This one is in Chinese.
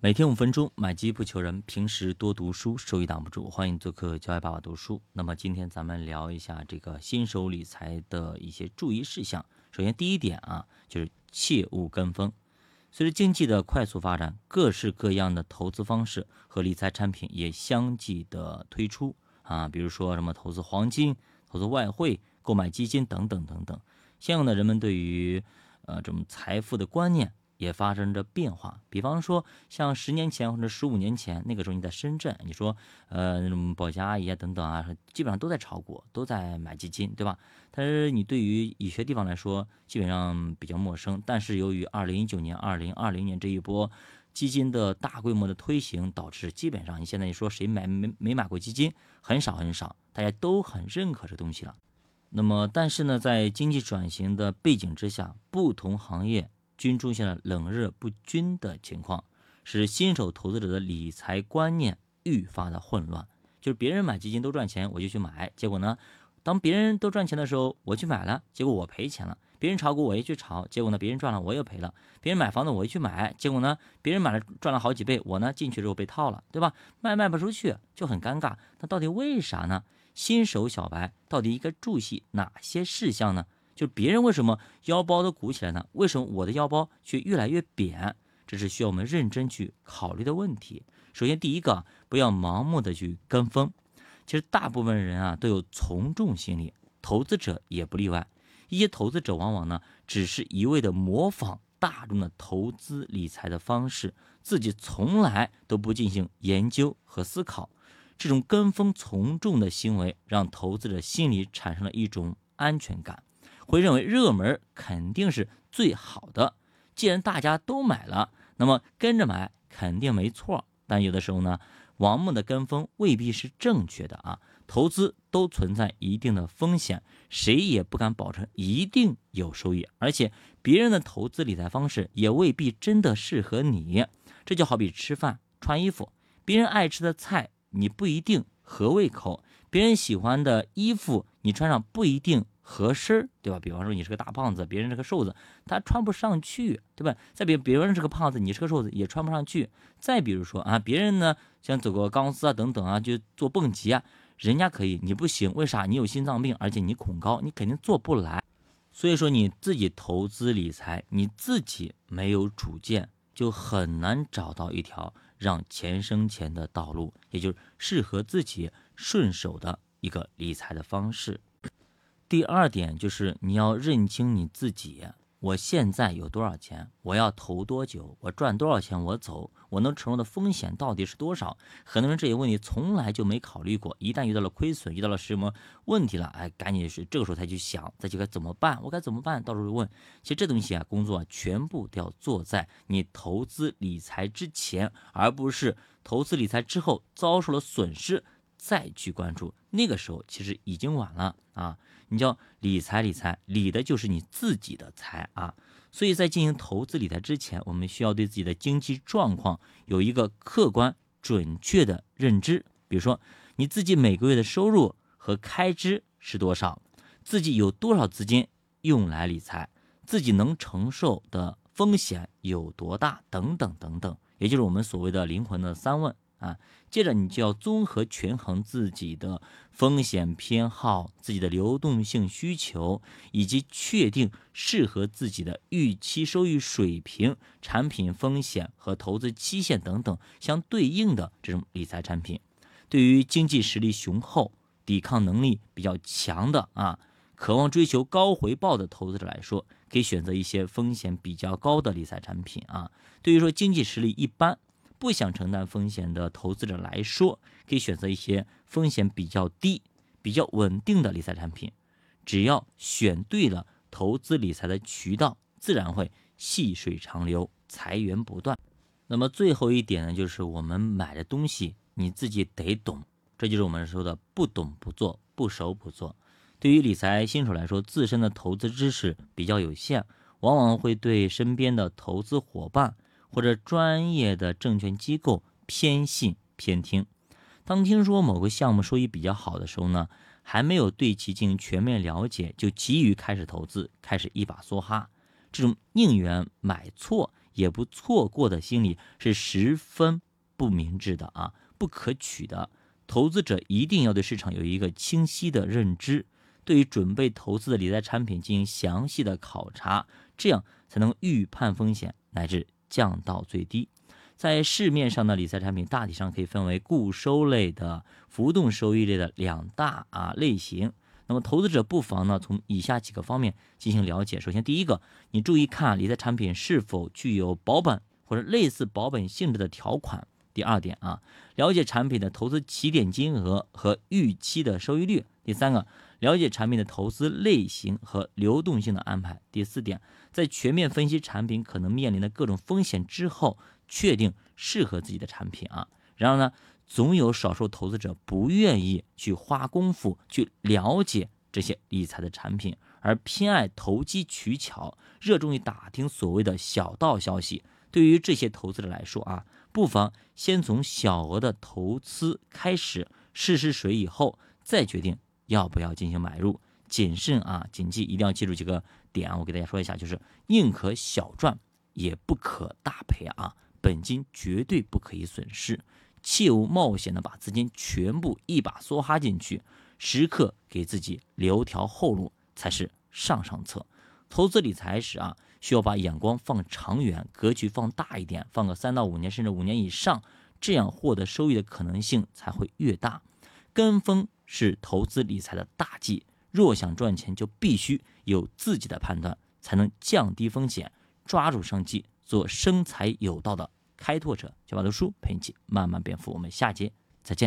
每天五分钟，买基不求人。平时多读书，收益挡不住。欢迎做客教爱爸爸读书。那么今天咱们聊一下这个新手理财的一些注意事项。首先第一点啊，就是切勿跟风。随着经济的快速发展，各式各样的投资方式和理财产品也相继的推出啊，比如说什么投资黄金、投资外汇、购买基金等等等等。相应的，人们对于呃这种财富的观念。也发生着变化，比方说像十年前或者十五年前，那个时候你在深圳，你说，呃，那种保洁阿姨啊等等啊，基本上都在炒股，都在买基金，对吧？但是你对于有些地方来说，基本上比较陌生。但是由于二零一九年、二零二零年这一波基金的大规模的推行，导致基本上你现在你说谁买没没买过基金，很少很少，大家都很认可这东西了。那么，但是呢，在经济转型的背景之下，不同行业。均出现了冷热不均的情况，使新手投资者的理财观念愈发的混乱。就是别人买基金都赚钱，我就去买，结果呢，当别人都赚钱的时候，我去买了，结果我赔钱了。别人炒股，我也去炒，结果呢，别人赚了，我也赔了。别人买房子，我也去买，结果呢，别人买了赚了好几倍，我呢进去之后被套了，对吧？卖卖不出去，就很尴尬。那到底为啥呢？新手小白到底应该注意哪些事项呢？就别人为什么腰包都鼓起来呢？为什么我的腰包却越来越扁？这是需要我们认真去考虑的问题。首先，第一个，不要盲目的去跟风。其实，大部分人啊都有从众心理，投资者也不例外。一些投资者往往呢，只是一味的模仿大众的投资理财的方式，自己从来都不进行研究和思考。这种跟风从众的行为，让投资者心里产生了一种安全感。会认为热门肯定是最好的，既然大家都买了，那么跟着买肯定没错。但有的时候呢，盲目的跟风未必是正确的啊。投资都存在一定的风险，谁也不敢保证一定有收益。而且别人的投资理财方式也未必真的适合你。这就好比吃饭、穿衣服，别人爱吃的菜你不一定合胃口，别人喜欢的衣服你穿上不一定。合身对吧？比方说你是个大胖子，别人是个瘦子，他穿不上去，对吧？再比别人是个胖子，你是个瘦子，也穿不上去。再比如说啊，别人呢想走个钢丝啊等等啊，就做蹦极啊，人家可以，你不行，为啥？你有心脏病，而且你恐高，你肯定做不来。所以说你自己投资理财，你自己没有主见，就很难找到一条让钱生钱的道路，也就是适合自己顺手的一个理财的方式。第二点就是你要认清你自己，我现在有多少钱，我要投多久，我赚多少钱，我走，我能承受的风险到底是多少？很多人这些问题从来就没考虑过，一旦遇到了亏损，遇到了什么问题了，哎，赶紧是这个时候才去想，再去该怎么办，我该怎么办？到时候问。其实这东西啊，工作全部都要做在你投资理财之前，而不是投资理财之后遭受了损失再去关注，那个时候其实已经晚了啊。你叫理财，理财理的就是你自己的财啊！所以在进行投资理财之前，我们需要对自己的经济状况有一个客观准确的认知。比如说，你自己每个月的收入和开支是多少，自己有多少资金用来理财，自己能承受的风险有多大，等等等等，也就是我们所谓的灵魂的三问。啊，接着你就要综合权衡自己的风险偏好、自己的流动性需求，以及确定适合自己的预期收益水平、产品风险和投资期限等等相对应的这种理财产品。对于经济实力雄厚、抵抗能力比较强的啊，渴望追求高回报的投资者来说，可以选择一些风险比较高的理财产品啊。对于说经济实力一般。不想承担风险的投资者来说，可以选择一些风险比较低、比较稳定的理财产品。只要选对了投资理财的渠道，自然会细水长流、财源不断。那么最后一点呢，就是我们买的东西你自己得懂，这就是我们说的“不懂不做，不熟不做”。对于理财新手来说，自身的投资知识比较有限，往往会对身边的投资伙伴。或者专业的证券机构偏信偏听，当听说某个项目收益比较好的时候呢，还没有对其进行全面了解，就急于开始投资，开始一把梭哈，这种宁愿买错也不错过的心理是十分不明智的啊，不可取的。投资者一定要对市场有一个清晰的认知，对于准备投资的理财产品进行详细的考察，这样才能预判风险乃至降到最低。在市面上的理财产品大体上可以分为固收类的、浮动收益类的两大啊类型。那么投资者不妨呢从以下几个方面进行了解。首先，第一个，你注意看理财产品是否具有保本或者类似保本性质的条款。第二点啊，了解产品的投资起点金额和预期的收益率。第三个，了解产品的投资类型和流动性的安排。第四点，在全面分析产品可能面临的各种风险之后，确定适合自己的产品啊。然而呢，总有少数投资者不愿意去花功夫去了解这些理财的产品，而偏爱投机取巧，热衷于打听所谓的小道消息。对于这些投资者来说啊。不妨先从小额的投资开始试试水，以后再决定要不要进行买入。谨慎啊，谨记，一定要记住几个点啊！我给大家说一下，就是宁可小赚，也不可大赔啊！本金绝对不可以损失，切勿冒险的把资金全部一把梭哈进去，时刻给自己留条后路才是上上策。投资理财时啊。需要把眼光放长远，格局放大一点，放个三到五年，甚至五年以上，这样获得收益的可能性才会越大。跟风是投资理财的大忌，若想赚钱，就必须有自己的判断，才能降低风险，抓住商机，做生财有道的开拓者。小马读书陪你一起慢慢变富，我们下节再见。